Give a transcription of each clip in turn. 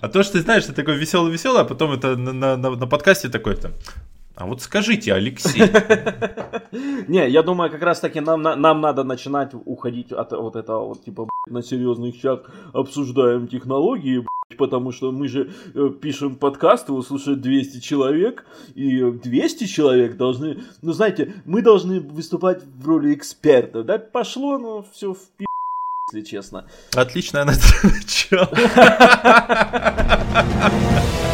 А то, что ты знаешь, ты такой веселый-веселый, а потом это на, на, на, на подкасте такой-то. А вот скажите, Алексей. Не, я думаю, как раз таки нам, нам надо начинать уходить от вот этого вот типа на серьезных щах обсуждаем технологии, потому что мы же э, пишем подкаст, его слушает 200 человек, и 200 человек должны, ну знаете, мы должны выступать в роли эксперта, да, пошло, ну все в пи***, если честно. Отличное начало.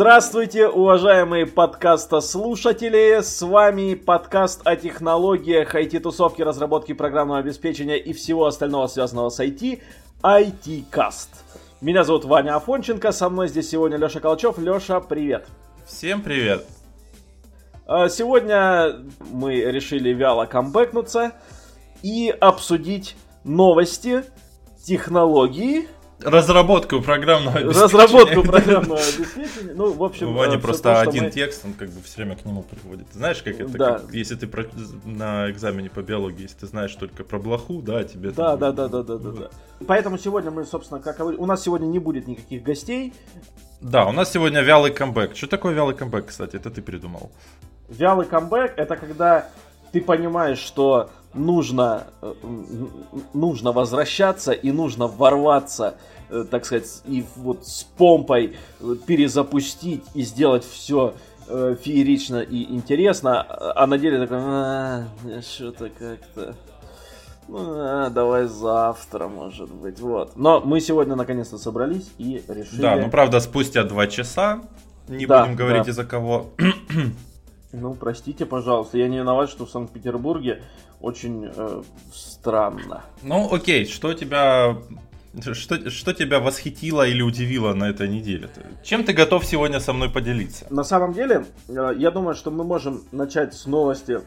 Здравствуйте, уважаемые подкаста-слушатели! С вами подкаст о технологиях, IT-тусовке, разработке программного обеспечения и всего остального, связанного с IT, IT-каст. Меня зовут Ваня Афонченко, со мной здесь сегодня Леша Колчев. Леша, привет! Всем привет! А, сегодня мы решили вяло камбэкнуться и обсудить новости, технологии, Разработку программного обеспечения. Разработку программного обеспечения. Ну, в общем, У Вани просто то, один мы... текст, он как бы все время к нему приводит. Знаешь, как это, да. как, если ты про... на экзамене по биологии, если ты знаешь только про блоху, да, тебе... Да, да, да, да, да, да, да. Поэтому сегодня мы, собственно, как у нас сегодня не будет никаких гостей. Да, у нас сегодня вялый камбэк. Что такое вялый камбэк, кстати? Это ты придумал. Вялый камбэк это когда ты понимаешь, что нужно, э, нужно возвращаться и нужно ворваться, э, так сказать, и вот с помпой э, перезапустить и сделать все феерично и интересно, а на деле такой, а, что-то как-то, ну, а, давай завтра, может быть, вот. Но мы сегодня наконец-то собрались и решили... Да, ну правда, спустя два часа, не да, будем говорить да. из-за кого. Ну, простите, пожалуйста, я не виноват, что в Санкт-Петербурге очень э, странно. Ну, окей, что тебя что, что тебя восхитило или удивило на этой неделе? Чем ты готов сегодня со мной поделиться? На самом деле, э, я думаю, что мы можем начать с новости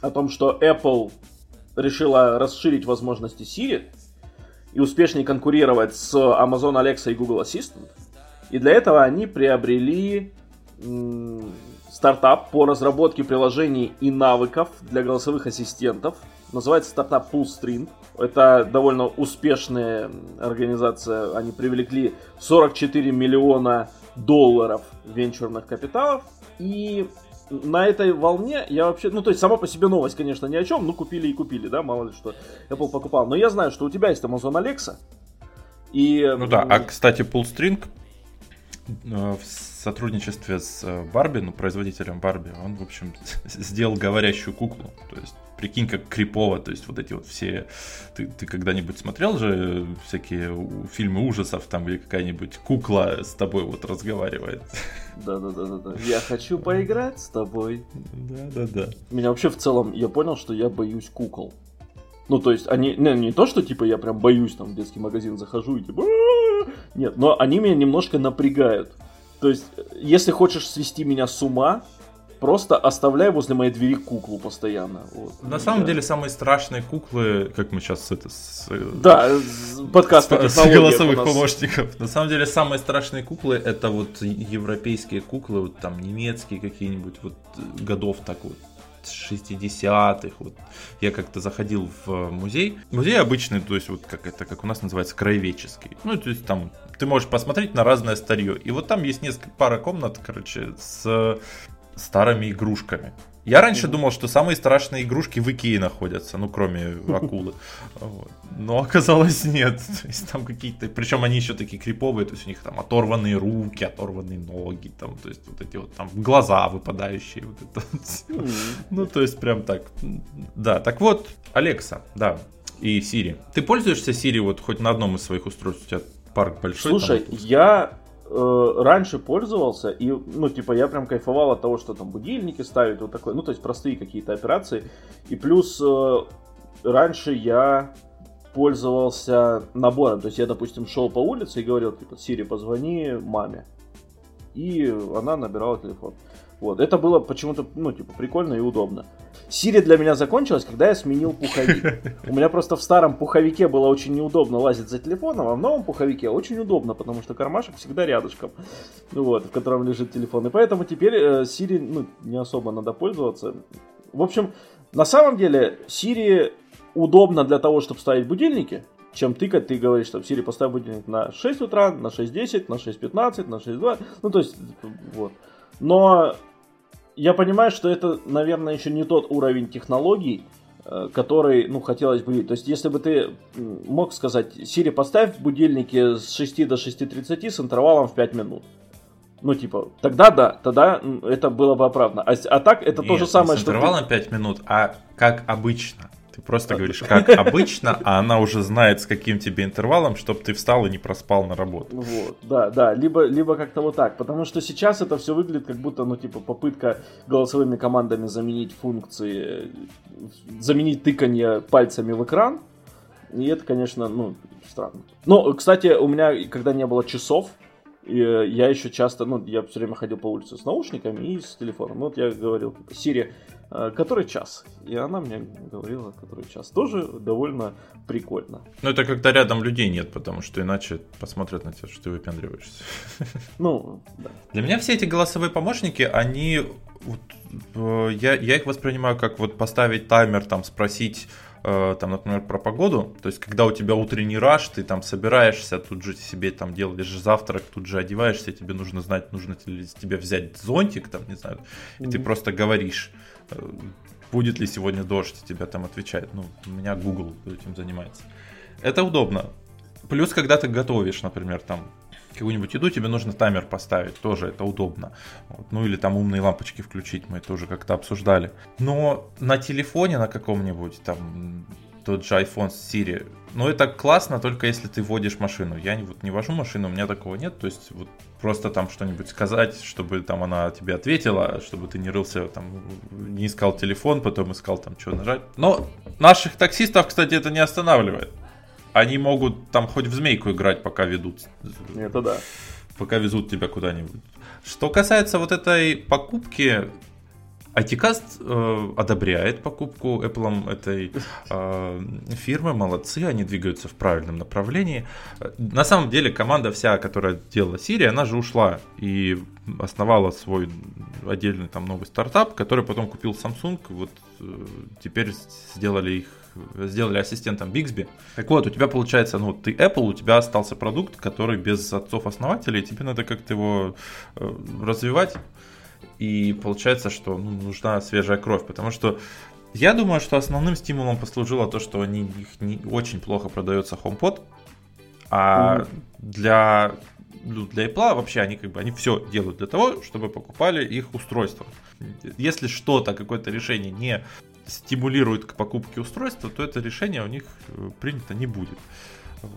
о том, что Apple решила расширить возможности Siri и успешнее конкурировать с Amazon Alexa и Google Assistant. И для этого они приобрели стартап по разработке приложений и навыков для голосовых ассистентов. Называется стартап Fullstream. Это довольно успешная организация. Они привлекли 44 миллиона долларов венчурных капиталов. И на этой волне я вообще, ну то есть сама по себе новость, конечно, ни о чем, ну купили и купили, да, мало ли что Apple покупал. Но я знаю, что у тебя есть Amazon Alexa. И... Ну да, а кстати, Pullstring в сотрудничестве с э, Барби, ну, производителем Барби, он, в общем, сделал говорящую куклу. То есть, прикинь, как крипово, то есть, вот эти вот все... Ты, ты когда-нибудь смотрел же всякие фильмы ужасов, там, где какая-нибудь кукла с тобой вот разговаривает? Да-да-да-да. Я хочу поиграть с тобой. Да-да-да. Меня вообще в целом, я понял, что я боюсь кукол. Ну, то есть, они, не, не то, что, типа, я прям боюсь, там, в детский магазин захожу и, типа, нет, но они меня немножко напрягают. То есть, если хочешь свести меня с ума, просто оставляй возле моей двери куклу постоянно. Вот. На самом да. деле самые страшные куклы, как мы сейчас это с, да, подкаст с, с голосовых помощников. На самом деле самые страшные куклы это вот европейские куклы, вот там немецкие какие-нибудь вот годов так вот 60-х. Вот. Я как-то заходил в музей. Музей обычный, то есть вот как это, как у нас называется, краеведческий. Ну, то есть там ты можешь посмотреть на разное старье. И вот там есть несколько пара комнат, короче, с старыми игрушками. Я раньше думал, что самые страшные игрушки в Икее находятся, ну, кроме акулы. Вот. Но оказалось нет. То есть там какие-то... Причем они еще такие криповые, то есть у них там оторванные руки, оторванные ноги, там, то есть вот эти вот там глаза выпадающие. Вот это вот. Ну, то есть прям так. Да, так вот, Алекса, да, и Сири. Ты пользуешься Сири вот хоть на одном из своих устройств? У тебя парк большой? Слушай, я э, раньше пользовался, и, ну, типа, я прям кайфовал от того, что там будильники ставить, вот такое, ну, то есть простые какие-то операции. И плюс э, раньше я пользовался набором, то есть я, допустим, шел по улице и говорил, типа, Сири, позвони маме. И она набирала телефон. Вот, это было почему-то, ну, типа, прикольно и удобно. Siri для меня закончилась, когда я сменил пуховик. У меня просто в старом пуховике было очень неудобно лазить за телефоном, а в новом пуховике очень удобно, потому что кармашек всегда рядышком, вот, в котором лежит телефон. И поэтому теперь э, Siri ну, не особо надо пользоваться. В общем, на самом деле Siri удобно для того, чтобы ставить будильники, чем тыкать, ты говоришь, что Siri поставь будильник на 6 утра, на 6.10, на 6.15, на 6.20, ну то есть, вот. Но я понимаю, что это, наверное, еще не тот уровень технологий, э, который, ну, хотелось бы видеть. То есть, если бы ты мог сказать, Siri, поставь будильники с 6 до 6.30 с интервалом в 5 минут. Ну, типа, тогда да, тогда это было бы оправдано. А, а так это Нет, то же самое, не с интервалом ты... 5 минут, а как обычно. Ты просто говоришь, как обычно, а она уже знает, с каким тебе интервалом, чтобы ты встал и не проспал на работу. Вот, да, да, либо, либо как-то вот так. Потому что сейчас это все выглядит как будто, ну, типа, попытка голосовыми командами заменить функции, заменить тыканье пальцами в экран. И это, конечно, ну, странно. Но, кстати, у меня, когда не было часов, и я еще часто, ну, я все время ходил по улице с наушниками и с телефоном. Вот я говорил, Сири, Э, который час. И она мне говорила, который час. Тоже довольно прикольно. Ну, это когда рядом людей нет, потому что иначе посмотрят на тебя, что ты выпендриваешься. Ну, да. Для меня все эти голосовые помощники, они... Вот, э, я, я их воспринимаю как вот поставить таймер, там, спросить э, там, например, про погоду, то есть, когда у тебя утренний раш, ты там собираешься, тут же себе там делаешь завтрак, тут же одеваешься, тебе нужно знать, нужно тебе взять зонтик, там, не знаю, и mm-hmm. ты просто говоришь, Э, будет ли сегодня дождь, тебя там отвечает. Ну, у меня Google этим занимается. Это удобно. Плюс, когда ты готовишь, например, там какую-нибудь еду, тебе нужно таймер поставить, тоже это удобно. Вот. Ну или там умные лампочки включить, мы тоже как-то обсуждали. Но на телефоне на каком-нибудь, там тот же iPhone с Siri, ну это классно только если ты водишь машину. Я вот не вожу машину, у меня такого нет, то есть вот просто там что-нибудь сказать, чтобы там она тебе ответила, чтобы ты не рылся, там, не искал телефон, потом искал там, что нажать. Но наших таксистов, кстати, это не останавливает. Они могут там хоть в змейку играть, пока ведут. Это да. Пока везут тебя куда-нибудь. Что касается вот этой покупки, ITCast э, одобряет покупку Apple этой э, фирмы, молодцы, они двигаются в правильном направлении. На самом деле команда вся, которая делала Siri, она же ушла и основала свой отдельный там новый стартап, который потом купил Samsung, вот э, теперь сделали их сделали ассистентом Bixby. Так вот, у тебя получается, ну, ты Apple, у тебя остался продукт, который без отцов-основателей, тебе надо как-то его э, развивать. И получается, что ну, нужна свежая кровь, потому что я думаю, что основным стимулом послужило то, что они, их не, очень плохо продается HomePod, а mm. для ну, для Apple вообще они как бы они все делают для того, чтобы покупали их устройства. Если что-то, какое-то решение не стимулирует к покупке устройства, то это решение у них э, принято не будет.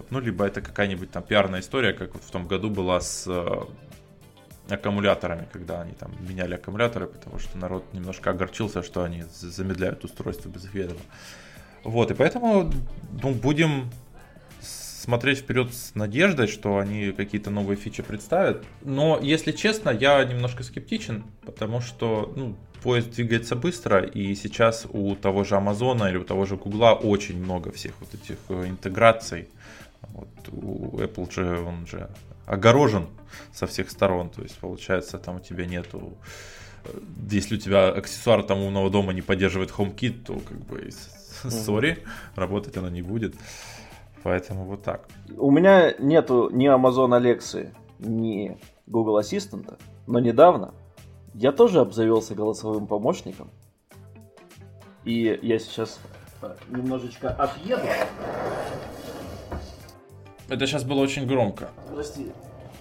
Ну, либо это какая-нибудь там пиарная история, как вот в том году была с э, аккумуляторами, когда они там меняли аккумуляторы, потому что народ немножко огорчился, что они замедляют устройство без ведома. Вот, и поэтому ну, будем смотреть вперед с надеждой, что они какие-то новые фичи представят. Но, если честно, я немножко скептичен, потому что ну, поезд двигается быстро, и сейчас у того же Амазона или у того же Гугла очень много всех вот этих э, интеграций. Вот у Apple же, он же огорожен со всех сторон. То есть, получается, там у тебя нету... Э, если у тебя аксессуар там умного дома не поддерживает HomeKit, то как бы сори, работать она не будет. Поэтому вот так. У меня нету ни Amazon Alexa, ни Google Ассистента, но недавно я тоже обзавелся голосовым помощником. И я сейчас э, немножечко отъеду. Это сейчас было очень громко. Прости.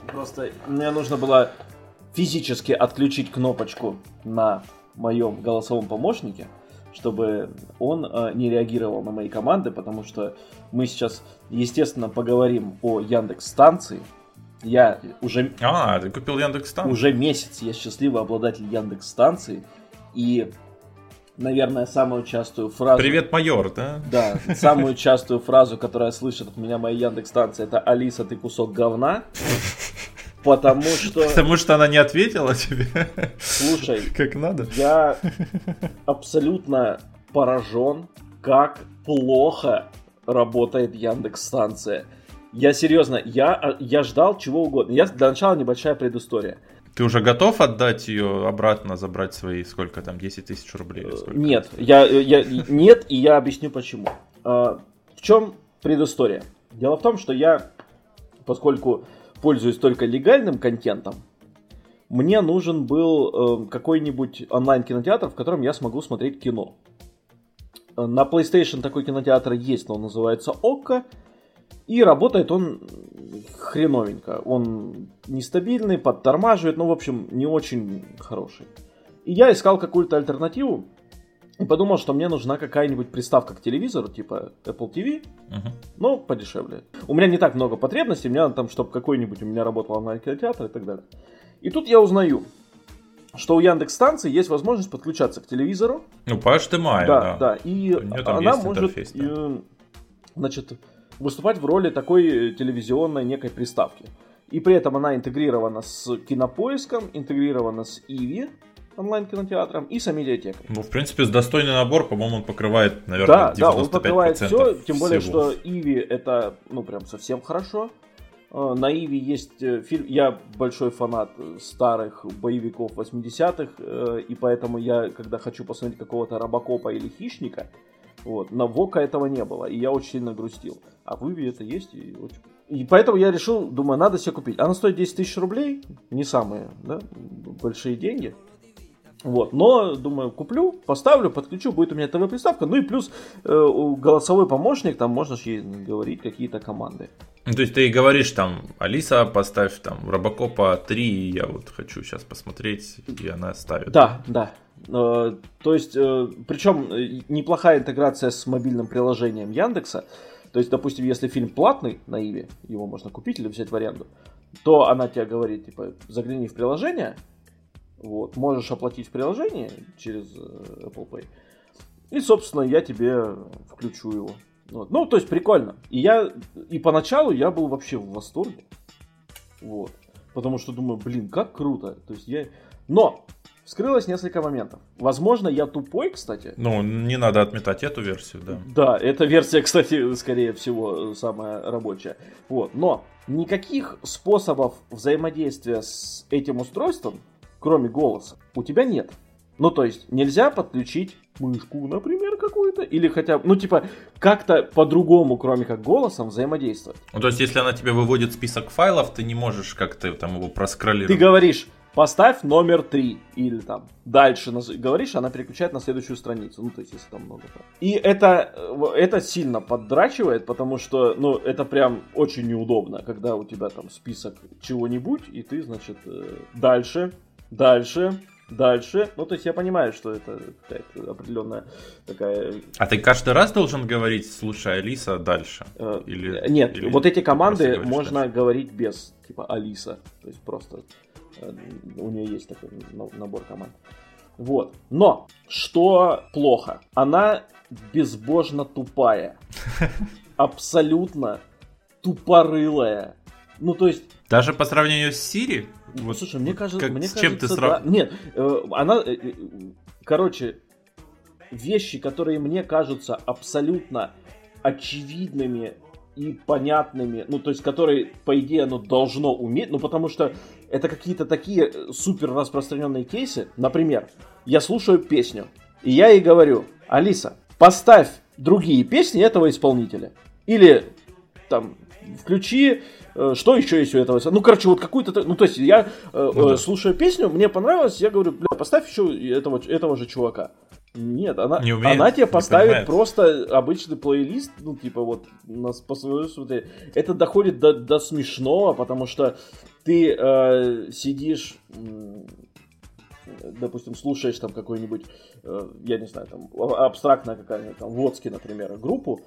Просто мне нужно было физически отключить кнопочку на моем голосовом помощнике, чтобы он э, не реагировал на мои команды, потому что мы сейчас, естественно, поговорим о Яндекс станции. Я уже... А, ты купил Яндекс станцию? Уже месяц я счастливый обладатель Яндекс станции. И наверное, самую частую фразу... Привет, майор, да? Да, самую частую фразу, которая слышит от меня моя Яндекс станция, это «Алиса, ты кусок говна». Потому что... Потому что она не ответила тебе. Слушай, как надо. Я абсолютно поражен, как плохо работает Яндекс станция. Я серьезно, я, я ждал чего угодно. Я для начала небольшая предыстория. Ты уже готов отдать ее обратно, забрать свои, сколько там, 10 тысяч рублей? Нет, я, я, нет, и я объясню почему. А, в чем предыстория? Дело в том, что я, поскольку пользуюсь только легальным контентом, мне нужен был э, какой-нибудь онлайн-кинотеатр, в котором я смогу смотреть кино. На PlayStation такой кинотеатр есть, но он называется ОККО. И работает он хреновенько. Он нестабильный, подтормаживает, ну, в общем, не очень хороший. И я искал какую-то альтернативу. И подумал, что мне нужна какая-нибудь приставка к телевизору, типа Apple TV, uh-huh. но подешевле. У меня не так много потребностей, мне надо там, чтобы какой-нибудь у меня работал онлайн-кинотеатр и так далее. И тут я узнаю, что у Яндекс станции есть возможность подключаться к телевизору. Ну, по HDMI, да. Да, да. И она может, интерфейс, да. и, значит, выступать в роли такой телевизионной некой приставки. И при этом она интегрирована с кинопоиском, интегрирована с Иви, онлайн-кинотеатром и с медиатекой. Ну, в принципе, с достойный набор, по-моему, он покрывает, наверное, да, 95% Да, он покрывает все, тем более, всего. что Иви это, ну, прям совсем хорошо. Э, на Иви есть э, фильм, я большой фанат старых боевиков 80-х, э, и поэтому я, когда хочу посмотреть какого-то Робокопа или Хищника, вот, на Вока этого не было, и я очень сильно грустил. А в Иви это есть, и очень... И поэтому я решил, думаю, надо себе купить. Она стоит 10 тысяч рублей, не самые да, большие деньги. Вот, но, думаю, куплю, поставлю, подключу, будет у меня ТВ-приставка, ну и плюс э, голосовой помощник, там можно же ей говорить какие-то команды. Ну, то есть ты говоришь там, Алиса, поставь там Робокопа 3, я вот хочу сейчас посмотреть, и она ставит. Да, да. Э, то есть, э, причем э, неплохая интеграция с мобильным приложением Яндекса. То есть, допустим, если фильм платный на Иви, его можно купить или взять в аренду, то она тебе говорит, типа, загляни в приложение, вот, можешь оплатить в приложении через э, Apple Pay. И, собственно, я тебе включу его. Вот. Ну, то есть прикольно. И я и поначалу я был вообще в восторге. Вот. Потому что думаю, блин, как круто. То есть я. Но вскрылось несколько моментов. Возможно, я тупой, кстати. Ну, не надо отметать эту версию, да. Да, эта версия, кстати, скорее всего, самая рабочая. Вот. Но никаких способов взаимодействия с этим устройством кроме голоса, у тебя нет. Ну, то есть, нельзя подключить мышку, например, какую-то, или хотя бы, ну, типа, как-то по-другому, кроме как голосом, взаимодействовать. Ну, то есть, если она тебе выводит список файлов, ты не можешь как-то там его проскроллировать. Ты говоришь, поставь номер 3, или там дальше говоришь, она переключает на следующую страницу, ну, то есть, если там много. И это, это сильно поддрачивает, потому что, ну, это прям очень неудобно, когда у тебя там список чего-нибудь, и ты, значит, э, дальше Дальше, дальше. Ну, то есть я понимаю, что это какая-то определенная такая... А ты каждый раз должен говорить, слушай, Алиса, дальше? Э, или, Нет, или вот эти команды можно дальше? говорить без, типа, Алиса. То есть просто э, у нее есть такой набор команд. Вот. Но, что плохо? Она безбожно тупая. Абсолютно тупорылая. Ну, то есть... Даже по сравнению с Siri? Вот, Слушай, мне кажется, как, мне с чем кажется, ты срав... да. Нет, э, она, э, э, короче, вещи, которые мне кажутся абсолютно очевидными и понятными, ну, то есть, которые, по идее, оно должно уметь, ну, потому что это какие-то такие супер распространенные кейсы. Например, я слушаю песню, и я ей говорю, Алиса, поставь другие песни этого исполнителя. Или, там, включи Э, что еще есть у этого? Ну, короче, вот какую-то... Ну, то есть я э, ну, да. слушаю песню, мне понравилось, я говорю, бля, поставь еще этого, этого же чувака. Нет, она, не умеет, она тебе поставит просто обычный плейлист, ну, типа, вот, нас посмотри, это доходит до, до смешного, потому что ты э, сидишь, допустим, слушаешь там какой-нибудь, э, я не знаю, там, абстрактная какая-нибудь, там, Водски, например, группу,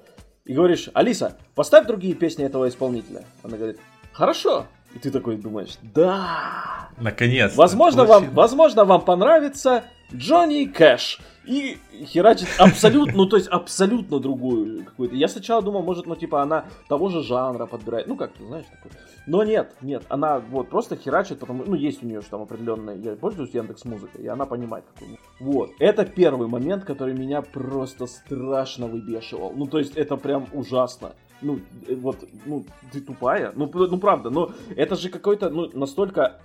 и говоришь, Алиса, поставь другие песни этого исполнителя. Она говорит, хорошо. И ты такой думаешь, да. Наконец. Возможно вам, возможно вам понравится, Джонни Кэш. И херачит абсолютно, ну то есть абсолютно другую какую-то. Я сначала думал, может, ну типа она того же жанра подбирает, ну как ты знаешь такое. Но нет, нет, она вот просто херачит, потому ну есть у нее же там определенная, я пользуюсь Яндекс Музыкой, и она понимает какую. Вот, это первый момент, который меня просто страшно выбешивал. Ну то есть это прям ужасно ну, э, вот, ну, ты тупая. Ну, ну правда, но это же какой-то, ну, настолько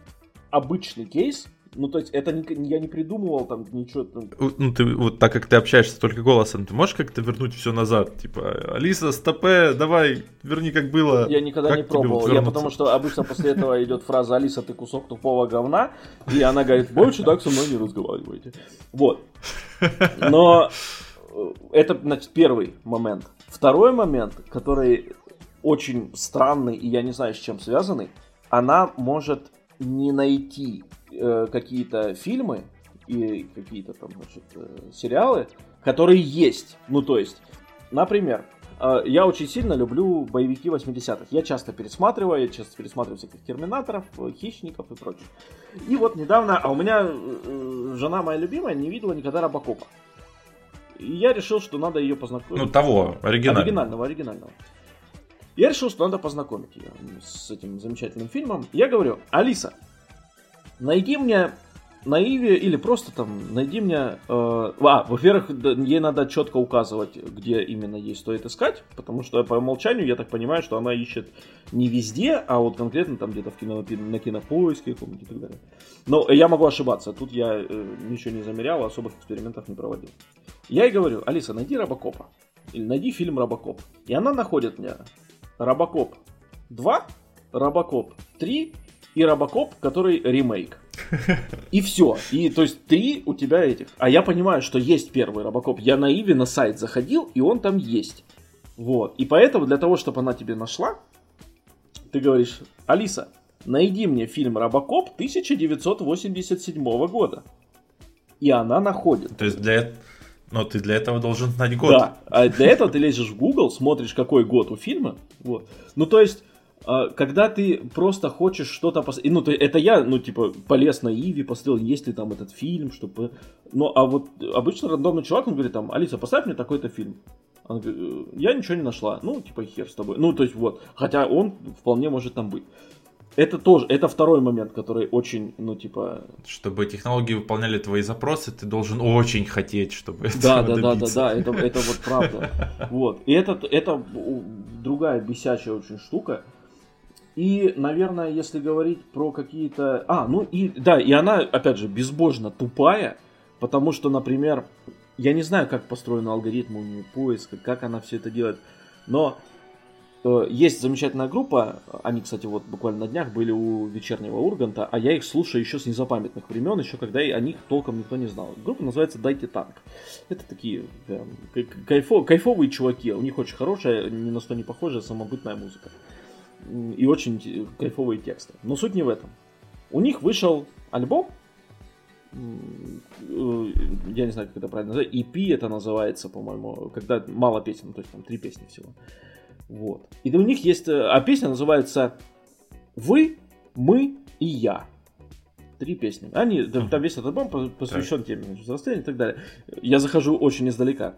обычный кейс, ну, то есть, это не, я не придумывал там ничего. Там... Ну, ты вот так как ты общаешься только голосом, ты можешь как-то вернуть все назад? Типа, Алиса, стопе, давай, верни как было. Я никогда как не пробовал. Вот я потому что обычно после этого идет фраза Алиса, ты кусок тупого говна, и она говорит, больше так со мной не разговаривайте. Вот. Но э, это, значит, первый момент. Второй момент, который очень странный, и я не знаю, с чем связанный, она может не найти э, какие-то фильмы и какие-то там, значит, э, сериалы, которые есть. Ну, то есть, например, э, я очень сильно люблю боевики 80-х. Я часто пересматриваю, я часто пересматриваю всяких Терминаторов, э, Хищников и прочее. И вот недавно, а у меня э, э, жена моя любимая не видела никогда Робокопа. И я решил, что надо ее познакомить. Ну, того, оригинального. Оригинального, оригинального. Я решил, что надо познакомить ее с этим замечательным фильмом. Я говорю, Алиса, найди мне на Иве или просто там найди мне... Э, а, во-первых, ей надо четко указывать, где именно ей стоит искать, потому что по умолчанию я так понимаю, что она ищет не везде, а вот конкретно там где-то в кино, на кинопоиске и так далее. Но я могу ошибаться, тут я э, ничего не замерял, особых экспериментов не проводил. Я ей говорю, Алиса, найди Робокопа. Или найди фильм Робокоп. И она находит мне Робокоп 2, Робокоп 3 и Робокоп, который ремейк. И все. И то есть три у тебя этих. А я понимаю, что есть первый Робокоп. Я на Иве на сайт заходил, и он там есть. Вот. И поэтому для того, чтобы она тебе нашла, ты говоришь, Алиса, найди мне фильм Робокоп 1987 года. И она находит. То есть для но ты для этого должен знать год. Да, а для этого ты лезешь в Google, смотришь, какой год у фильма. Вот. Ну, то есть, когда ты просто хочешь что-то посмотреть, ну, то, это я, ну, типа, полез на Иви, посмотрел, есть ли там этот фильм, чтобы... Ну, а вот обычно рандомный чувак, он говорит там, Алиса, поставь мне такой-то фильм. Она говорит, «Э, я ничего не нашла. Ну, типа, хер с тобой. Ну, то есть, вот. Хотя он вполне может там быть. Это тоже, это второй момент, который очень, ну, типа... Чтобы технологии выполняли твои запросы, ты должен очень хотеть, чтобы да, да, да, да, да, это, это вот правда. Вот. И это, это другая бесячая очень штука. И, наверное, если говорить про какие-то... А, ну и, да, и она, опять же, безбожно тупая, потому что, например, я не знаю, как построен алгоритм у нее поиска, как она все это делает, но Э, есть замечательная группа, они, кстати, вот буквально на днях были у вечернего Урганта, а я их слушаю еще с незапамятных времен, еще когда о них толком никто не знал. Группа называется «Дайте танк». Это такие прям, кайфо, кайфовые чуваки, у них очень хорошая, ни на что не похожая самобытная музыка. И очень кайфовые тексты. Но суть не в этом. У них вышел альбом, э, я не знаю, как это правильно назвать, EP это называется, по-моему, когда мало песен, то есть там три песни всего. Вот. И у них есть... Э, а песня называется «Вы, мы и я». Три песни. Они, там весь этот альбом посвящен теме взросления и так далее. Я захожу очень издалека.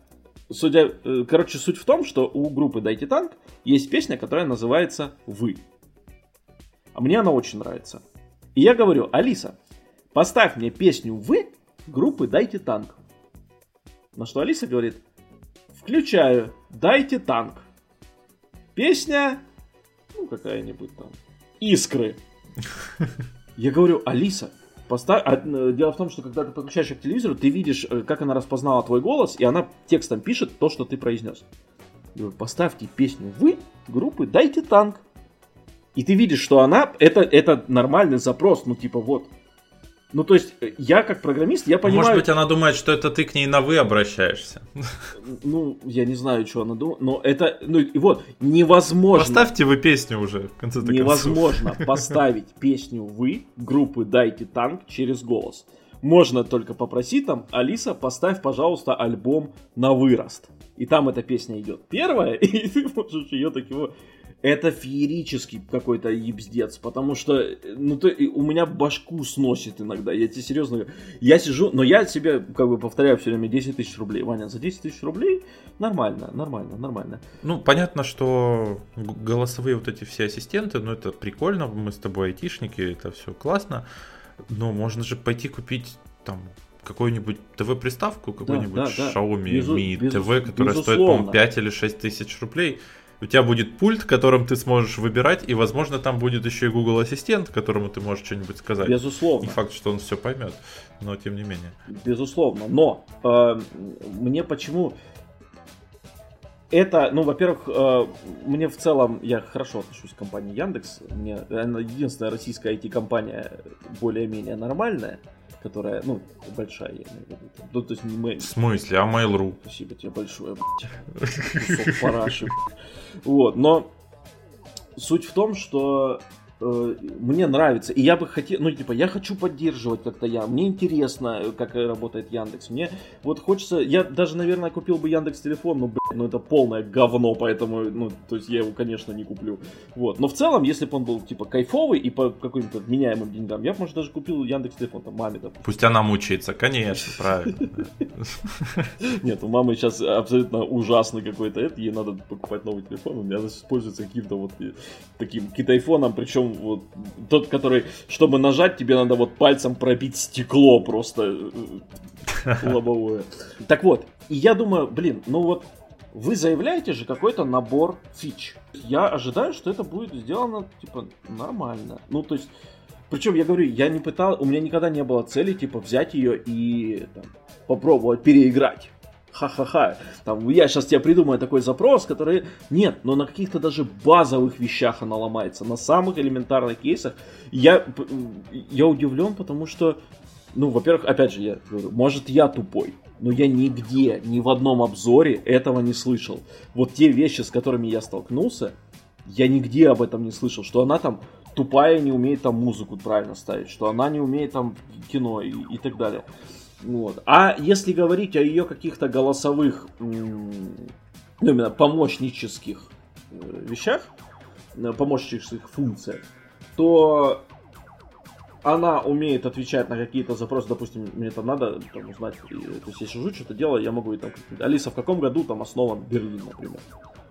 Судя, э, короче, суть в том, что у группы Дайте Танк есть песня, которая называется «Вы». А мне она очень нравится. И я говорю, Алиса, поставь мне песню «Вы» группы Дайте Танк. На что Алиса говорит, включаю «Дайте танк». Песня, ну, какая-нибудь там, «Искры». Я говорю, Алиса, поставь... А, дело в том, что когда ты подключаешь к телевизору, ты видишь, э, как она распознала твой голос, и она текстом пишет то, что ты произнес. Поставьте песню «Вы» группы «Дайте танк». И ты видишь, что она, это, это нормальный запрос, ну типа вот, ну, то есть, я как программист, я понимаю... Может быть, она думает, что это ты к ней на «вы» обращаешься. Ну, я не знаю, что она думает, но это... Ну, вот, невозможно... Поставьте вы песню уже, в конце Невозможно концов. поставить песню «вы» группы «Дайте танк» через голос. можно только попросить там, Алиса, поставь, пожалуйста, альбом на вырост. И там эта песня идет первая, и ты можешь ее так его это феерический какой-то ебздец, потому что, ну, ты, у меня башку сносит иногда, я тебе серьезно говорю. Я сижу, но я себе, как бы, повторяю все время, 10 тысяч рублей. Ваня, за 10 тысяч рублей нормально, нормально, нормально. Ну, понятно, что голосовые вот эти все ассистенты, ну, это прикольно, мы с тобой айтишники, это все классно, но можно же пойти купить там какую-нибудь ТВ-приставку, какую-нибудь да, да, Xiaomi Безу, Mi безу, TV, которая безусловно. стоит, по-моему, 5 или 6 тысяч рублей у тебя будет пульт, которым ты сможешь выбирать, и, возможно, там будет еще и Google Ассистент, которому ты можешь что-нибудь сказать. Безусловно. Не факт, что он все поймет, но тем не менее. Безусловно. Но э, мне почему это, ну, во-первых, э, мне в целом, я хорошо отношусь к компании Яндекс. Мне она единственная российская IT-компания более-менее нормальная которая, ну, большая, я имею в виду. Ну, то есть не мы... В смысле? А Mail.ru? Спасибо тебе большое, блядь. Параши. Вот, но суть в том, что Э, мне нравится. И я бы хотел, ну, типа, я хочу поддерживать как-то я. Мне интересно, как работает Яндекс. Мне вот хочется, я даже, наверное, купил бы Яндекс телефон, но, блядь, ну, это полное говно, поэтому, ну, то есть я его, конечно, не куплю. Вот. Но в целом, если бы он был, типа, кайфовый и по каким-то меняемым деньгам, я бы, может, даже купил Яндекс телефон, там, маме, допустим. Пусть она мучается, конечно, правильно. Нет, у мамы сейчас абсолютно ужасный какой-то это, ей надо покупать новый телефон, у меня используется каким-то вот таким китайфоном, причем вот тот, который, чтобы нажать, тебе надо вот пальцем пробить стекло просто э, лобовое. Так вот, и я думаю, блин, ну вот вы заявляете же какой-то набор фич. Я ожидаю, что это будет сделано, типа, нормально. Ну, то есть, причем я говорю, я не пытал, у меня никогда не было цели, типа, взять ее и там, попробовать переиграть ха-ха-ха, там, я сейчас тебе придумаю такой запрос, который, нет, но на каких-то даже базовых вещах она ломается, на самых элементарных кейсах, я, я удивлен, потому что, ну, во-первых, опять же, я говорю, может, я тупой, но я нигде, ни в одном обзоре этого не слышал. Вот те вещи, с которыми я столкнулся, я нигде об этом не слышал, что она там тупая не умеет там музыку правильно ставить, что она не умеет там кино и, и так далее. Вот. А если говорить о ее каких-то голосовых, ну, именно помощнических э, вещах, э, помощнических функциях, то она умеет отвечать на какие-то запросы, допустим, мне там надо там, узнать, то есть я сижу, что-то делаю, я могу и там, Алиса, в каком году там основан Берлин, например.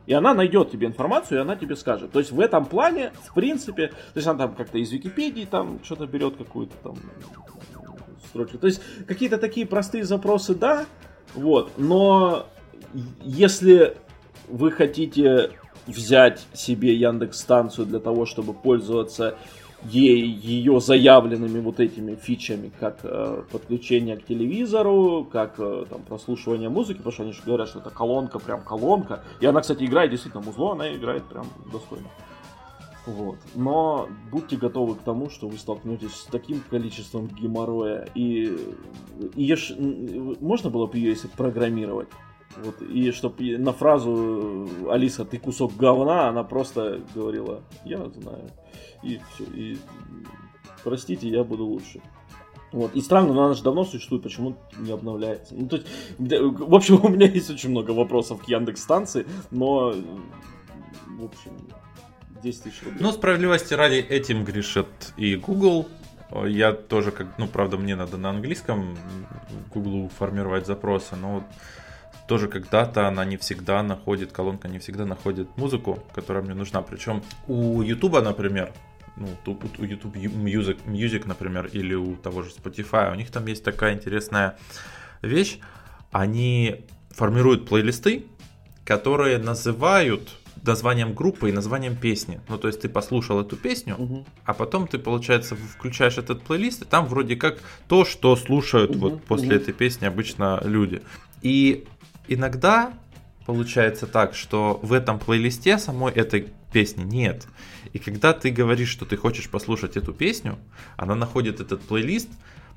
И она найдет тебе информацию, и она тебе скажет. То есть в этом плане, в принципе, то есть она там как-то из Википедии там что-то берет какую-то там строчку. То есть какие-то такие простые запросы, да, вот, но если вы хотите взять себе Яндекс станцию для того, чтобы пользоваться ей, ее заявленными вот этими фичами, как э, подключение к телевизору, как э, там прослушивание музыки, потому что они же говорят, что это колонка, прям колонка. И она, кстати, играет действительно музло, она играет прям достойно. Вот. Но будьте готовы к тому, что вы столкнетесь с таким количеством геморроя. И ее ж... можно было бы ее, если программировать. Вот, и чтобы на фразу Алиса, ты кусок говна, она просто говорила, я знаю. И все. И простите, я буду лучше. Вот. И странно, но она же давно существует, почему не обновляется. Ну, то есть, в общем, у меня есть очень много вопросов к Яндекс станции, но в общем, 10 тысяч рублей. Ну, справедливости ради этим грешит и Google. Я тоже, как, ну, правда, мне надо на английском Google формировать запросы, но вот тоже когда-то она не всегда находит, колонка не всегда находит музыку, которая мне нужна. Причем у YouTube, например, ну, у YouTube Music, Music, например, или у того же Spotify, у них там есть такая интересная вещь. Они формируют плейлисты, которые называют названием группы и названием песни. Ну, то есть ты послушал эту песню, угу. а потом ты, получается, включаешь этот плейлист, и там вроде как то, что слушают угу, вот после угу. этой песни обычно люди. И иногда получается так, что в этом плейлисте самой этой песни нет. И когда ты говоришь, что ты хочешь послушать эту песню, она находит этот плейлист,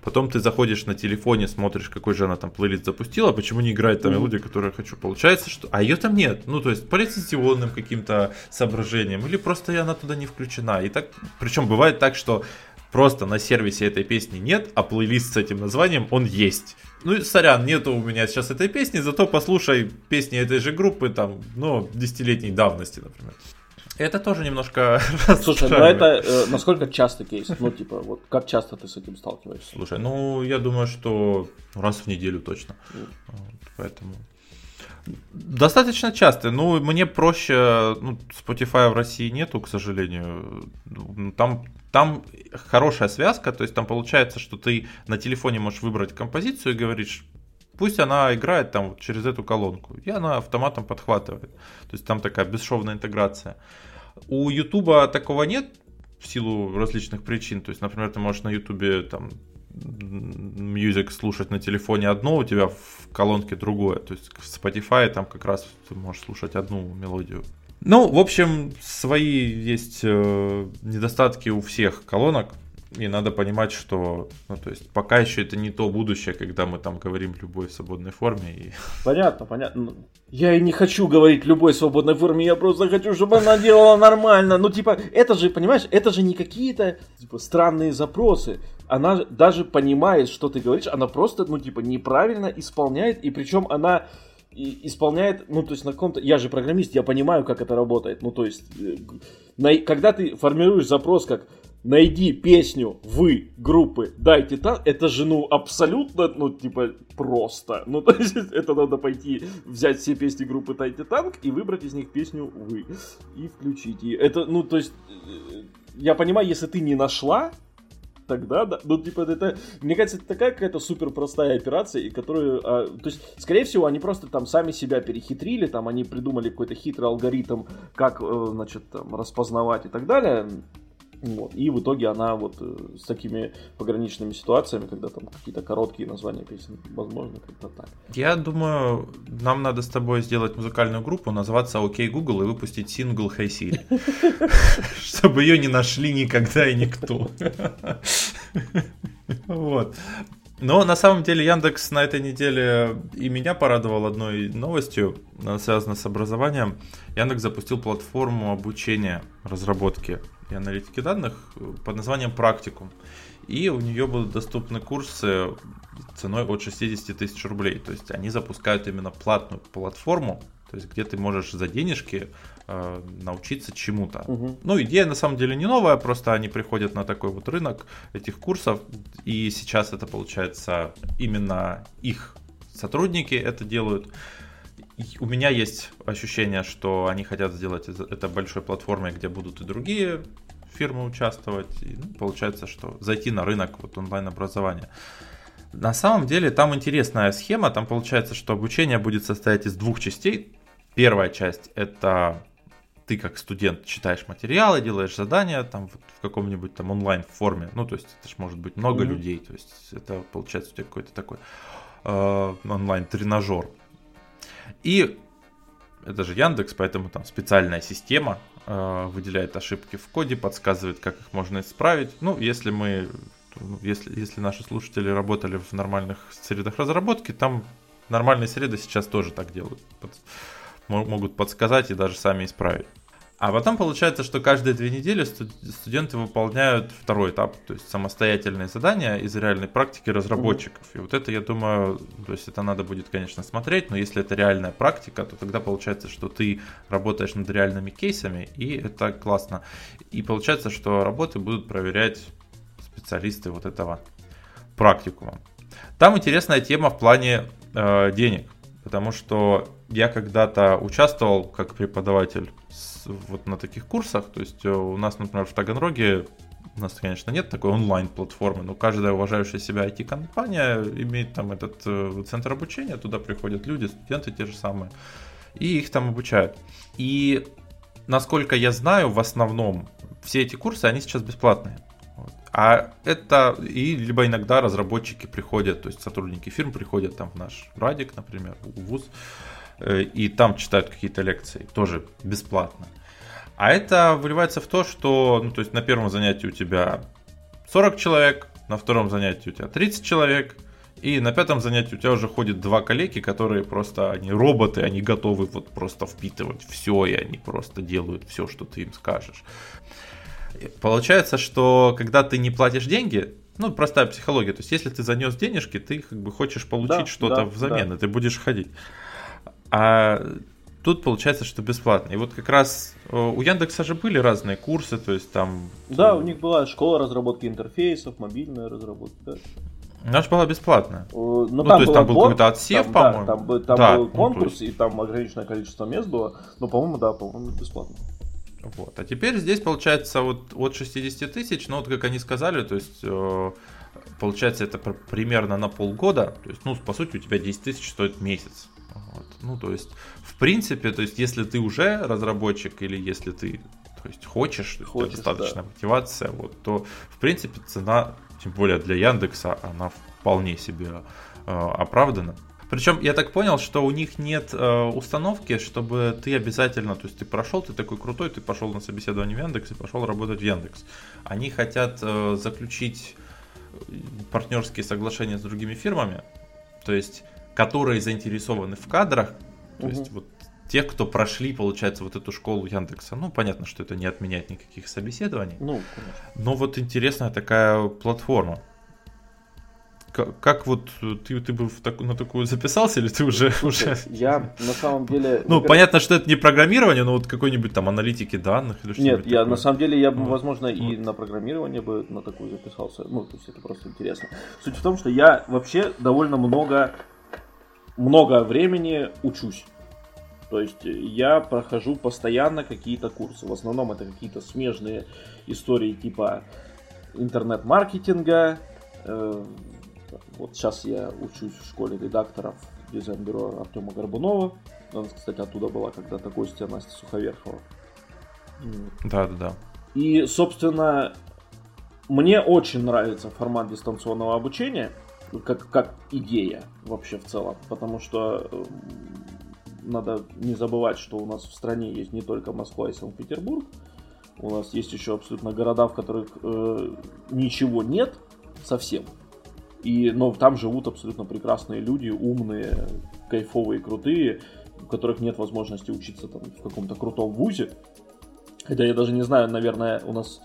Потом ты заходишь на телефоне, смотришь, какой же она там плейлист запустила, почему не играет та мелодия, которую я хочу. Получается, что... А ее там нет. Ну, то есть по лицензионным каким-то соображениям. Или просто она туда не включена. И так... Причем бывает так, что Просто на сервисе этой песни нет, а плейлист с этим названием он есть. Ну, сорян, нету у меня сейчас этой песни, зато послушай песни этой же группы, там, ну, десятилетней давности, например. Это тоже немножко Слушай, ну это э, насколько часто кейс? Ну, типа, вот как часто ты с этим сталкиваешься? Слушай, ну, я думаю, что раз в неделю точно. Mm. Вот, поэтому... Достаточно часто. Ну, мне проще, ну, Spotify в России нету, к сожалению. Ну, там, там хорошая связка, то есть там получается, что ты на телефоне можешь выбрать композицию и говоришь, пусть она играет там через эту колонку, и она автоматом подхватывает. То есть там такая бесшовная интеграция. У Ютуба такого нет в силу различных причин. То есть, например, ты можешь на Ютубе там Music слушать на телефоне одно, у тебя в колонке другое. То есть в Spotify там как раз ты можешь слушать одну мелодию. Ну, в общем, свои есть э, недостатки у всех колонок. И надо понимать, что, ну, то есть, пока еще это не то будущее, когда мы там говорим любой свободной форме. И... Понятно, понятно. Ну, я и не хочу говорить любой свободной форме, я просто хочу, чтобы она делала нормально. Ну, типа, это же, понимаешь, это же не какие-то типа, странные запросы. Она даже понимает, что ты говоришь, она просто, ну, типа, неправильно исполняет, и причем она и исполняет, ну, то есть на каком-то... Я же программист, я понимаю, как это работает. Ну, то есть, э, на, когда ты формируешь запрос как найди песню вы группы Дайте Танк, это же, ну, абсолютно, ну, типа, просто. Ну, то есть, это надо пойти взять все песни группы Дайте Танк и выбрать из них песню вы. И включить. И это, ну, то есть, э, я понимаю, если ты не нашла, тогда, да. Ну, типа, это, мне кажется, это такая какая-то супер простая операция, и которую, а, то есть, скорее всего, они просто там сами себя перехитрили, там, они придумали какой-то хитрый алгоритм, как, э, значит, там, распознавать и так далее. Вот. И в итоге она вот э, с такими пограничными ситуациями, когда там какие-то короткие названия песен, возможно, как-то так. Я думаю, нам надо с тобой сделать музыкальную группу, называться OK Google и выпустить сингл Hey Siri. Чтобы ее не нашли никогда и никто. Вот. Но на самом деле Яндекс на этой неделе и меня порадовал одной новостью, связанной с образованием. Яндекс запустил платформу обучения разработки и аналитики данных э, под названием Практикум. И у нее будут доступны курсы ценой от 60 тысяч рублей. То есть они запускают именно платную платформу, то есть где ты можешь за денежки э, научиться чему-то. Угу. Ну, идея на самом деле не новая, просто они приходят на такой вот рынок этих курсов, и сейчас это получается именно их сотрудники это делают. У меня есть ощущение, что они хотят сделать это большой платформой, где будут и другие фирмы участвовать. И, ну, получается, что зайти на рынок вот онлайн-образования. На самом деле там интересная схема. Там получается, что обучение будет состоять из двух частей. Первая часть это ты как студент читаешь материалы, делаешь задания там в, в каком-нибудь там онлайн форме. Ну, то есть это же может быть много mm-hmm. людей. То есть это получается у тебя какой-то такой э, онлайн тренажер. И это же Яндекс, поэтому там специальная система э, выделяет ошибки в коде, подсказывает, как их можно исправить. Ну, если мы, если, если наши слушатели работали в нормальных средах разработки, там нормальные среды сейчас тоже так делают. Под, могут подсказать и даже сами исправить. А потом получается, что каждые две недели студенты выполняют второй этап, то есть самостоятельные задания из реальной практики разработчиков. И вот это, я думаю, то есть это надо будет, конечно, смотреть, но если это реальная практика, то тогда получается, что ты работаешь над реальными кейсами, и это классно. И получается, что работы будут проверять специалисты вот этого практикума. Там интересная тема в плане э, денег, потому что я когда-то участвовал как преподаватель вот на таких курсах. То есть э, у нас, например, в Таганроге у нас, конечно, нет такой онлайн-платформы, но каждая уважающая себя IT-компания имеет там этот э, центр обучения, туда приходят люди, студенты те же самые, и их там обучают. И насколько я знаю, в основном все эти курсы, они сейчас бесплатные. А это и либо иногда разработчики приходят, то есть сотрудники фирм приходят там в наш Радик, например, в ВУЗ, и там читают какие-то лекции, тоже бесплатно. А это выливается в то, что, ну, то есть на первом занятии у тебя 40 человек, на втором занятии у тебя 30 человек, и на пятом занятии у тебя уже ходят два коллеги, которые просто, они роботы, они готовы вот просто впитывать все, и они просто делают все, что ты им скажешь. Получается, что когда ты не платишь деньги, ну, простая психология. То есть, если ты занес денежки, ты как бы хочешь получить да, что-то да, взамен, да. и ты будешь ходить. А тут получается, что бесплатно. И вот как раз э, у Яндекса же были разные курсы, то есть там... Да, у них была школа разработки интерфейсов, мобильная разработка, да. Наша была бесплатная. Ну, ну там, то есть, там был какой-то отсев, по-моему. Да, там, там да, был конкурс, ну, есть... и там ограниченное количество мест было. Но, по-моему, да, по-моему, бесплатно. Вот. А теперь здесь получается вот от 60 тысяч, ну вот как они сказали, то есть э, получается это примерно на полгода, то есть, ну, по сути, у тебя 10 тысяч стоит месяц. Вот. Ну, то есть, в принципе, то есть, если ты уже разработчик или если ты то есть хочешь, хочешь достаточно да. мотивация, вот, то в принципе цена, тем более для Яндекса, она вполне себе э, оправдана. Причем я так понял, что у них нет э, установки, чтобы ты обязательно, то есть ты прошел, ты такой крутой, ты пошел на собеседование в Яндекс и пошел работать в Яндекс. Они хотят э, заключить партнерские соглашения с другими фирмами, то есть которые заинтересованы в кадрах, то угу. есть вот тех, кто прошли, получается, вот эту школу Яндекса. Ну, понятно, что это не отменяет никаких собеседований. Ну, конечно. Но вот интересная такая платформа. Как, как вот ты, ты бы в так, на такую записался, или ты уже, Слушай, уже... Я на самом деле... Ну, понятно, что это не программирование, но вот какой-нибудь там аналитики данных или что-нибудь Нет, я такое. на самом деле, я бы, вот. возможно, вот. и на программирование бы на такую записался. Ну, то есть это просто интересно. Суть в том, что я вообще довольно много, много времени учусь. То есть я прохожу постоянно какие-то курсы. В основном это какие-то смежные истории типа интернет-маркетинга, э, вот сейчас я учусь в школе редакторов дизайн-бюро Артема Горбунова. Она, кстати, оттуда была когда-то гостья Настя Суховерхова. Да, да, да. И, собственно, мне очень нравится формат дистанционного обучения, как, как идея вообще в целом, потому что э, надо не забывать, что у нас в стране есть не только Москва и Санкт-Петербург, у нас есть еще абсолютно города, в которых э, ничего нет совсем. И, но там живут абсолютно прекрасные люди, умные, кайфовые, крутые, у которых нет возможности учиться там в каком-то крутом вузе. Хотя я даже не знаю, наверное, у нас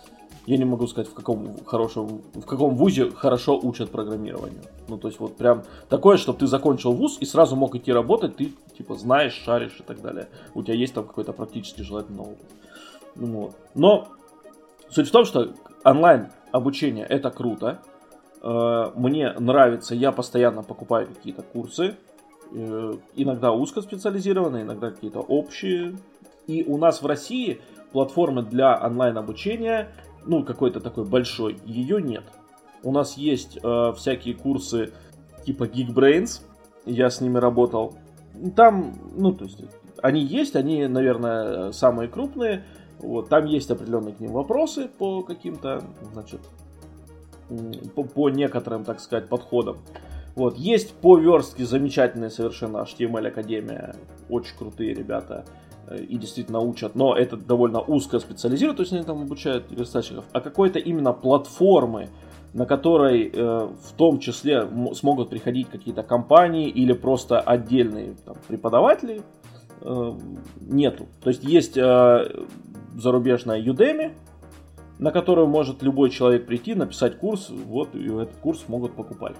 я не могу сказать, в каком хорошем, в каком вузе хорошо учат программированию. Ну, то есть вот прям такое, чтобы ты закончил вуз и сразу мог идти работать, ты типа знаешь, шаришь и так далее. У тебя есть там какой-то практически желательный опыт. Ну, вот. Но суть в том, что онлайн обучение это круто, Э, мне нравится, я постоянно покупаю какие-то курсы, э, иногда узкоспециализированные, иногда какие-то общие. И у нас в России платформы для онлайн-обучения, ну, какой-то такой большой, ее нет. У нас есть э, всякие курсы типа Geekbrains, я с ними работал. Там, ну, то есть, они есть, они, наверное, самые крупные. Вот, там есть определенные к ним вопросы по каким-то, значит, по, по некоторым, так сказать, подходам. Вот. Есть по верстке замечательная совершенно HTML Академия. Очень крутые ребята и действительно учат, но это довольно узко специализирует, то есть они там обучают верстальщиков, а какой-то именно платформы, на которой э, в том числе смогут приходить какие-то компании или просто отдельные там, преподаватели, э, нету. То есть есть э, зарубежная Udemy, на которую может любой человек прийти, написать курс, вот, и этот курс могут покупать.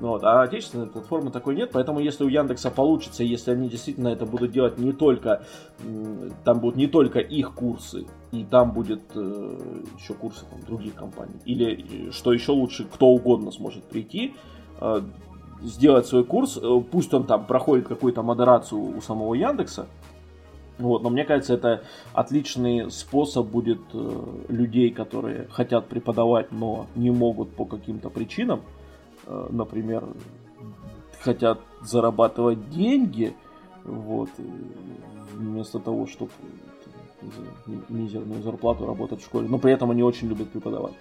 Ну вот. А отечественной платформы такой нет, поэтому если у Яндекса получится, если они действительно это будут делать не только, там будут не только их курсы, и там будет э, еще курсы там, других компаний, или что еще лучше, кто угодно сможет прийти, э, сделать свой курс, э, пусть он там проходит какую-то модерацию у самого Яндекса, вот, но мне кажется, это отличный способ будет э, людей, которые хотят преподавать, но не могут по каким-то причинам, э, например, хотят зарабатывать деньги, вот, вместо того, чтобы мизерную зарплату работать в школе, но при этом они очень любят преподавать.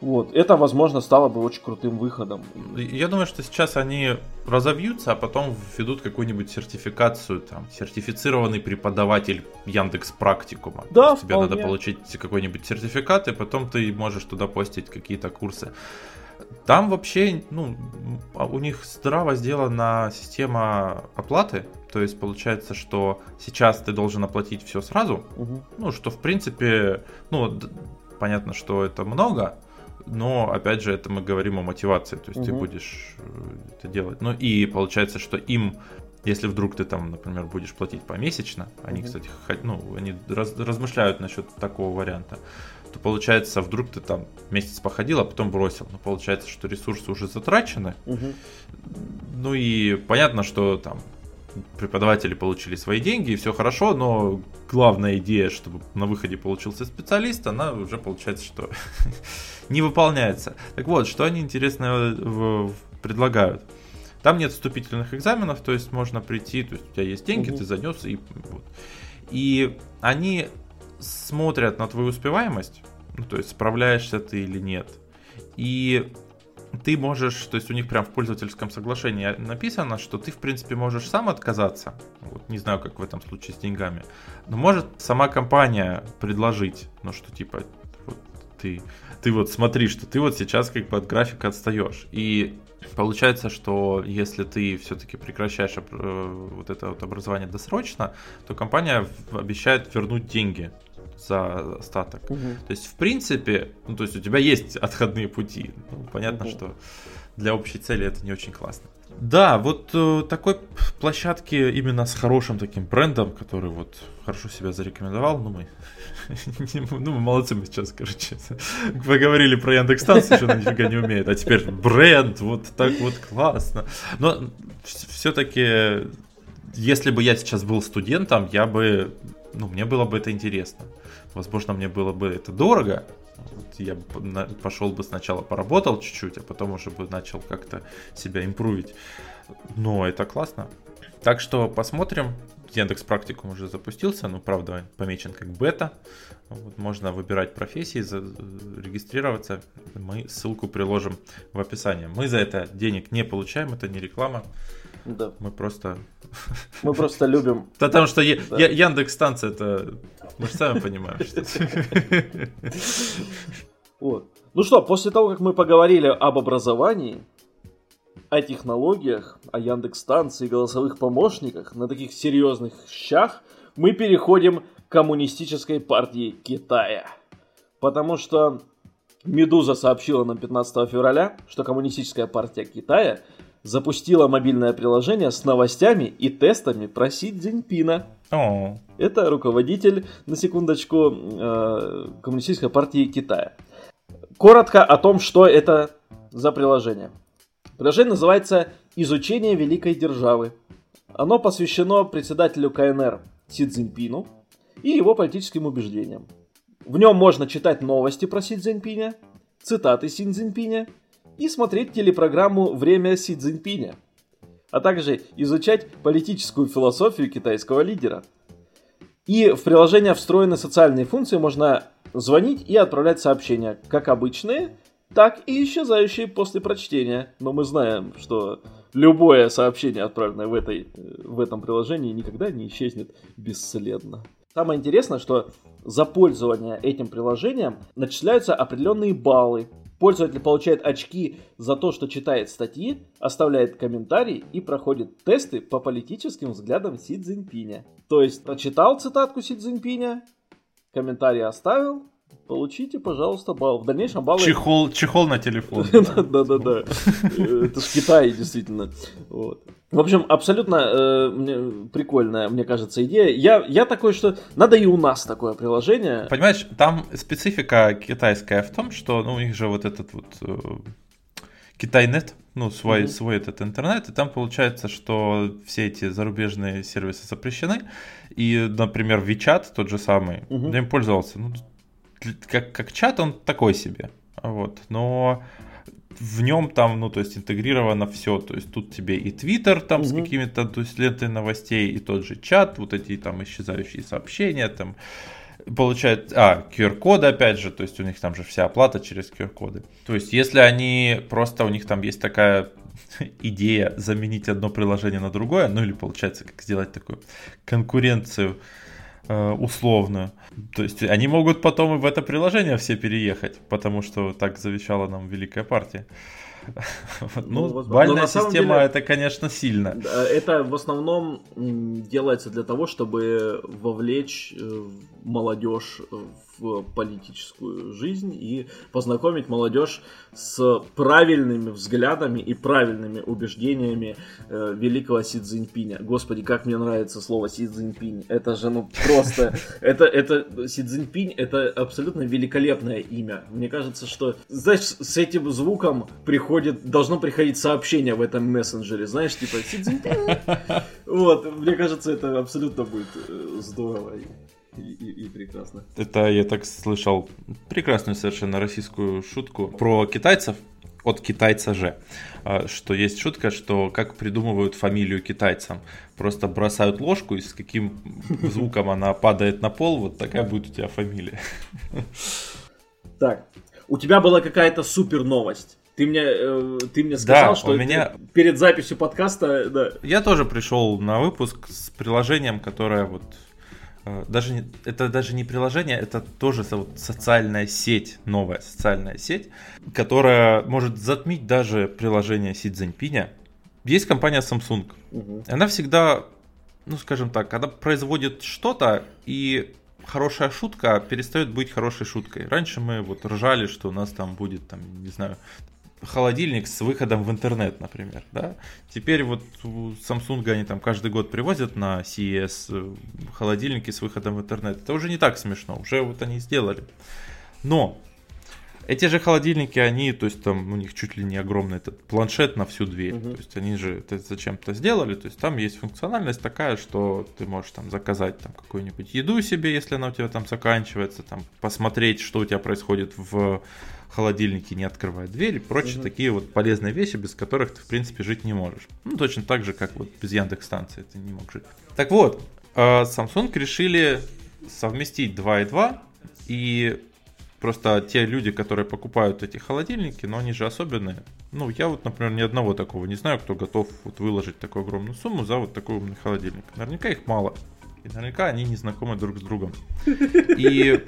Вот. Это, возможно, стало бы очень крутым выходом. Я думаю, что сейчас они разовьются, а потом введут какую-нибудь сертификацию, там, сертифицированный преподаватель Яндекс Практикума. Да, Тебе надо получить какой-нибудь сертификат, и потом ты можешь туда постить какие-то курсы. Там вообще, ну, у них здраво сделана система оплаты. То есть получается, что сейчас ты должен оплатить все сразу. Угу. Ну, что в принципе, ну, понятно, что это много, но опять же это мы говорим о мотивации, то есть угу. ты будешь э, это делать. Ну и получается, что им, если вдруг ты там, например, будешь платить помесячно, они, угу. кстати, ну, они раз, размышляют насчет такого варианта, то получается, вдруг ты там месяц походил, а потом бросил. Ну, получается, что ресурсы уже затрачены. Угу. Ну и понятно, что там преподаватели получили свои деньги, и все хорошо, но главная идея, чтобы на выходе получился специалист, она уже получается, что не выполняется. Так вот, что они интересно предлагают? Там нет вступительных экзаменов, то есть можно прийти, то есть у тебя есть деньги, угу. ты занес и вот. И они смотрят на твою успеваемость, ну, то есть справляешься ты или нет. И ты можешь, то есть у них прям в пользовательском соглашении написано, что ты, в принципе, можешь сам отказаться. Вот, не знаю, как в этом случае с деньгами. Но может сама компания предложить, ну что типа, вот ты, ты вот смотри, что ты вот сейчас как бы от графика отстаешь. И Получается, что если ты все-таки прекращаешь э, вот это вот образование досрочно, то компания обещает вернуть деньги за остаток. Угу. То есть, в принципе, ну, то есть у тебя есть отходные пути. Ну, понятно, угу. что для общей цели это не очень классно. Да, вот э, такой площадки именно с хорошим таким брендом, который вот хорошо себя зарекомендовал, ну мы, ну мы молодцы мы сейчас, короче, поговорили про Яндекс.Станцию, что она нифига не умеет, а теперь бренд, вот так вот классно. Но все-таки, если бы я сейчас был студентом, я бы, ну мне было бы это интересно. Возможно, мне было бы это дорого, я пошел бы сначала поработал чуть-чуть, а потом уже бы начал как-то себя импровить. Но это классно. Так что посмотрим. Яндекс Практикум уже запустился, но правда помечен как бета. Вот, можно выбирать профессии, регистрироваться. Мы ссылку приложим в описании. Мы за это денег не получаем, это не реклама. Да. Мы просто... Мы просто любим... Потому что да. Яндекс станция это... Мы же сами понимаем, что... Вот. Ну что, после того, как мы поговорили об образовании, о технологиях, о Яндекс станции, голосовых помощниках на таких серьезных щах, мы переходим к коммунистической партии Китая. Потому что Медуза сообщила нам 15 февраля, что коммунистическая партия Китая запустила мобильное приложение с новостями и тестами про Си Цзиньпина. Oh. Это руководитель, на секундочку, э, Коммунистической партии Китая. Коротко о том, что это за приложение. Приложение называется «Изучение великой державы». Оно посвящено председателю КНР Си Цзиньпину и его политическим убеждениям. В нем можно читать новости про Си Цзиньпиня, цитаты Си Цзиньпиня и смотреть телепрограмму «Время Си Цзиньпиня», а также изучать политическую философию китайского лидера. И в приложение встроены социальные функции, можно звонить и отправлять сообщения, как обычные, так и исчезающие после прочтения. Но мы знаем, что любое сообщение, отправленное в, этой, в этом приложении, никогда не исчезнет бесследно. Самое интересное, что за пользование этим приложением начисляются определенные баллы. Пользователь получает очки за то, что читает статьи, оставляет комментарии и проходит тесты по политическим взглядам Си Цзиньпиня. То есть прочитал цитатку Си Цзиньпиня, комментарий оставил, Получите, пожалуйста, балл. В дальнейшем баллы... Чехол, чехол на телефон. Да-да-да. Это ж Китай, действительно. В общем, абсолютно э, прикольная, мне кажется, идея. Я, я такой, что надо и у нас такое приложение. Понимаешь, там специфика китайская в том, что ну, у них же вот этот вот э, Китайнет, ну, свой, mm-hmm. свой этот интернет, и там получается, что все эти зарубежные сервисы запрещены, и, например, WeChat, тот же самый, mm-hmm. я им пользовался, ну, как, как чат он такой себе, вот, но в нем там, ну, то есть интегрировано все, то есть тут тебе и Твиттер там угу. с какими-то, то есть лентой новостей, и тот же чат, вот эти там исчезающие сообщения, там, получает, а, QR-коды опять же, то есть у них там же вся оплата через QR-коды. То есть если они просто, у них там есть такая идея заменить одно приложение на другое, ну или получается, как сделать такую конкуренцию Э, условную. То есть они могут потом и в это приложение все переехать, потому что так завещала нам Великая партия. Ну, ну бальная система это, конечно, сильно. Это в основном делается для того, чтобы вовлечь э, молодежь политическую жизнь и познакомить молодежь с правильными взглядами и правильными убеждениями э, великого Си Цзиньпиня. Господи, как мне нравится слово Си Цзиньпинь. Это же, ну, просто... Это, это, Си Цзиньпинь, это абсолютно великолепное имя. Мне кажется, что, знаешь, с этим звуком приходит, должно приходить сообщение в этом мессенджере, знаешь, типа Си Цзиньпинь. Вот, мне кажется, это абсолютно будет э, здорово и, и, и прекрасно. Это я так слышал прекрасную совершенно российскую шутку про китайцев от китайца же, а, что есть шутка, что как придумывают фамилию китайцам. Просто бросают ложку, и с каким звуком она падает на пол, вот такая будет у тебя фамилия. Так, у тебя была какая-то супер новость. Ты мне, э, ты мне сказал, да, что у меня... перед записью подкаста... Да. Я тоже пришел на выпуск с приложением, которое вот даже не, это даже не приложение, это тоже социальная сеть, новая социальная сеть, которая может затмить даже приложение Си Цзиньпиня. Есть компания Samsung. Угу. Она всегда, ну скажем так, когда производит что-то и хорошая шутка перестает быть хорошей шуткой. Раньше мы вот ржали, что у нас там будет, там, не знаю, холодильник с выходом в интернет, например, да. Теперь вот у Samsung они там каждый год привозят на CES э, холодильники с выходом в интернет. Это уже не так смешно, уже вот они сделали. Но эти же холодильники, они, то есть там у них чуть ли не огромный этот планшет на всю дверь. Угу. То есть они же это зачем-то сделали. То есть там есть функциональность такая, что ты можешь там заказать там какую-нибудь еду себе, если она у тебя там заканчивается, там посмотреть, что у тебя происходит в холодильнике, не открывая дверь и прочие угу. такие вот полезные вещи, без которых ты в принципе жить не можешь. Ну точно так же, как вот без Яндекс станции ты не мог жить. Так вот, а, Samsung решили совместить 2 и 2 и Просто те люди, которые покупают эти холодильники, но они же особенные. Ну, я вот, например, ни одного такого не знаю, кто готов вот выложить такую огромную сумму за вот такой умный холодильник. Наверняка их мало. И наверняка они не знакомы друг с другом. И...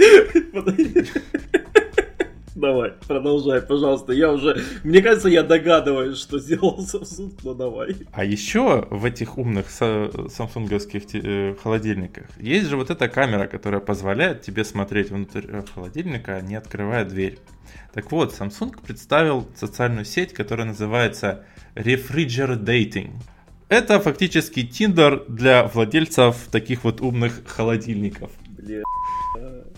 Давай, продолжай, пожалуйста. Я уже, мне кажется, я догадываюсь, что сделал Samsung, но давай. А еще в этих умных самсунговских э, холодильниках есть же вот эта камера, которая позволяет тебе смотреть внутрь э, холодильника, не открывая дверь. Так вот, Samsung представил социальную сеть, которая называется Refrigerating. Это фактически Tinder для владельцев таких вот умных холодильников. Бля.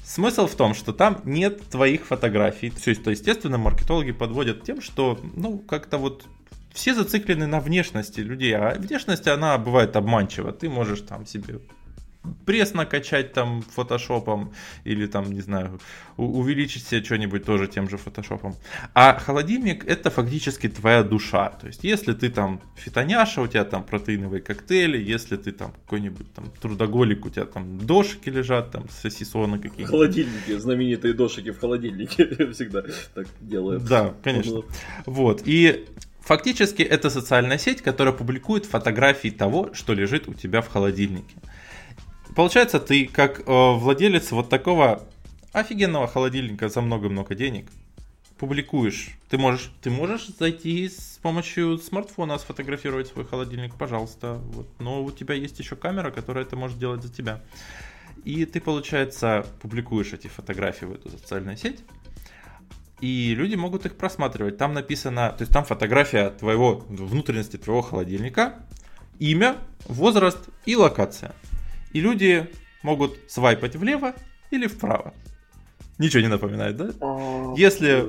Смысл в том, что там нет твоих фотографий. Все это, естественно, маркетологи подводят тем, что, ну, как-то вот все зациклены на внешности людей, а внешность, она бывает обманчива. Ты можешь там себе пресс накачать там фотошопом или там, не знаю, увеличить себе что-нибудь тоже тем же фотошопом. А холодильник это фактически твоя душа. То есть, если ты там фитоняша, у тебя там протеиновые коктейли, если ты там какой-нибудь там трудоголик, у тебя там дошики лежат, там сосисоны какие-то. Холодильники, знаменитые дошики в холодильнике всегда так делают. Да, конечно. Вот. И Фактически это социальная сеть, которая публикует фотографии того, что лежит у тебя в холодильнике получается, ты как э, владелец вот такого офигенного холодильника за много-много денег публикуешь. Ты можешь, ты можешь зайти с помощью смартфона сфотографировать свой холодильник, пожалуйста. Вот. Но у тебя есть еще камера, которая это может делать за тебя. И ты, получается, публикуешь эти фотографии в эту социальную сеть. И люди могут их просматривать. Там написано, то есть там фотография твоего внутренности твоего холодильника, имя, возраст и локация. И люди могут свайпать влево или вправо. Ничего не напоминает, да? О, если,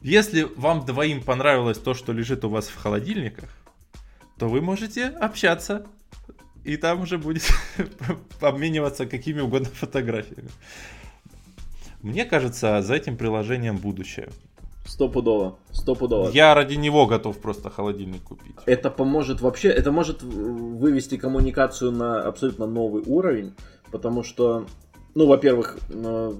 если вам двоим понравилось то, что лежит у вас в холодильниках, то вы можете общаться. И там уже будете обмениваться какими угодно фотографиями. Мне кажется, за этим приложением будущее. Стопудово, стопудово. Я ради него готов просто холодильник купить. Это поможет вообще, это может вывести коммуникацию на абсолютно новый уровень, потому что, ну, во-первых, э,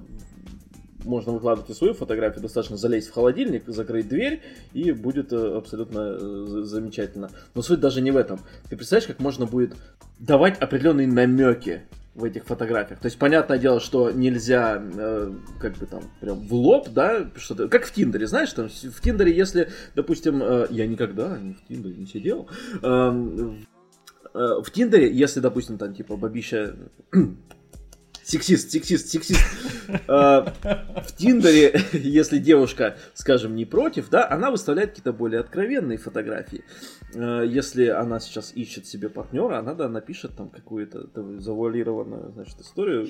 можно выкладывать и свою фотографию, достаточно залезть в холодильник, закрыть дверь, и будет э, абсолютно э, замечательно. Но суть даже не в этом. Ты представляешь, как можно будет давать определенные намеки в этих фотографиях. То есть, понятное дело, что нельзя, э, как бы там, прям в лоб, да, что-то, как в Тиндере, знаешь, там, в Тиндере, если, допустим, э, я никогда не в Тиндере не сидел, э, э, в Тиндере, если, допустим, там, типа, бабища сексист, сексист, сексист. А, в Тиндере, если девушка, скажем, не против, да, она выставляет какие-то более откровенные фотографии. А, если она сейчас ищет себе партнера, она, да, напишет там какую-то завуалированную, значит, историю.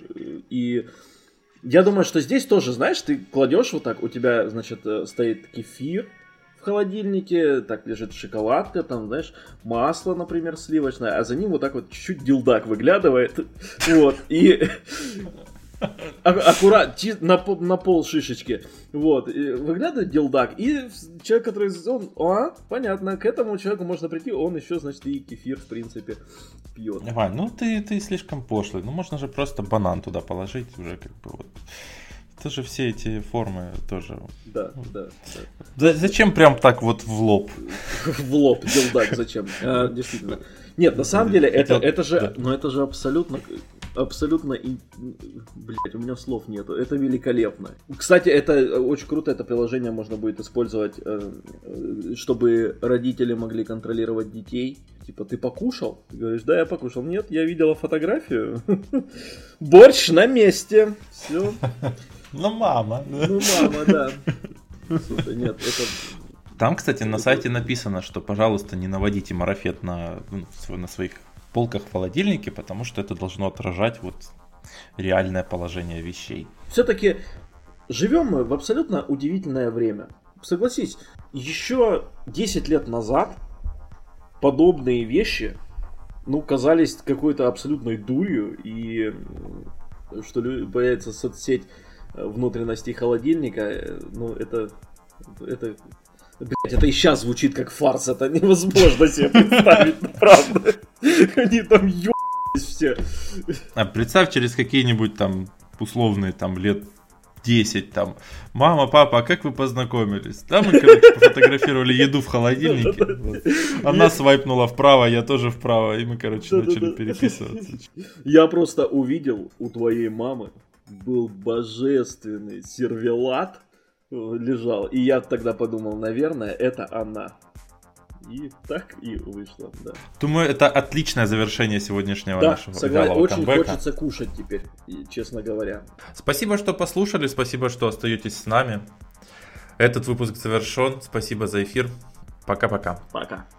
И я думаю, что здесь тоже, знаешь, ты кладешь вот так, у тебя, значит, э, стоит кефир, в холодильнике, так лежит шоколадка, там, знаешь, масло, например, сливочное, а за ним вот так вот чуть-чуть дилдак выглядывает, вот, и аккурат, на, пол шишечки, вот, выглядывает дилдак, и человек, который, он, а, понятно, к этому человеку можно прийти, он еще, значит, и кефир, в принципе, пьет. Вань, ну ты, ты слишком пошлый, ну можно же просто банан туда положить, уже как бы вот тоже все эти формы тоже. Да, да, да. Зачем прям так вот в лоб? В лоб, делдак, зачем? А, действительно. Нет, на самом деле, это, это же, ну это же абсолютно, абсолютно, и, блять, у меня слов нету, это великолепно. Кстати, это очень круто, это приложение можно будет использовать, э, чтобы родители могли контролировать детей. Типа, ты покушал? Ты говоришь, да, я покушал. Нет, я видела фотографию. Борщ на месте. Все. Ну, мама. Ну, мама, да. Слушай, нет, это... Там, кстати, на сайте написано, что, пожалуйста, не наводите марафет на, ну, на своих полках в холодильнике, потому что это должно отражать вот реальное положение вещей. Все-таки живем мы в абсолютно удивительное время. Согласись, еще 10 лет назад подобные вещи, ну, казались какой-то абсолютной дурью, и что появится соцсеть внутренностей холодильника, э, ну, это, это, блядь, это и сейчас звучит как фарс, это невозможно себе представить, правда. Они там ебались все. А представь через какие-нибудь там условные там лет 10 там. Мама, папа, а как вы познакомились? Да, мы, короче, пофотографировали еду в холодильнике. Она свайпнула вправо, я тоже вправо, и мы, короче, начали переписываться. Я просто увидел у твоей мамы был божественный сервелат э, лежал. И я тогда подумал, наверное, это она. И так и вышло, да. Думаю, это отличное завершение сегодняшнего да, нашего согласен. Очень камбэка. хочется кушать теперь, честно говоря. Спасибо, что послушали, спасибо, что остаетесь с нами. Этот выпуск завершен. Спасибо за эфир. Пока-пока. Пока. -пока. Пока.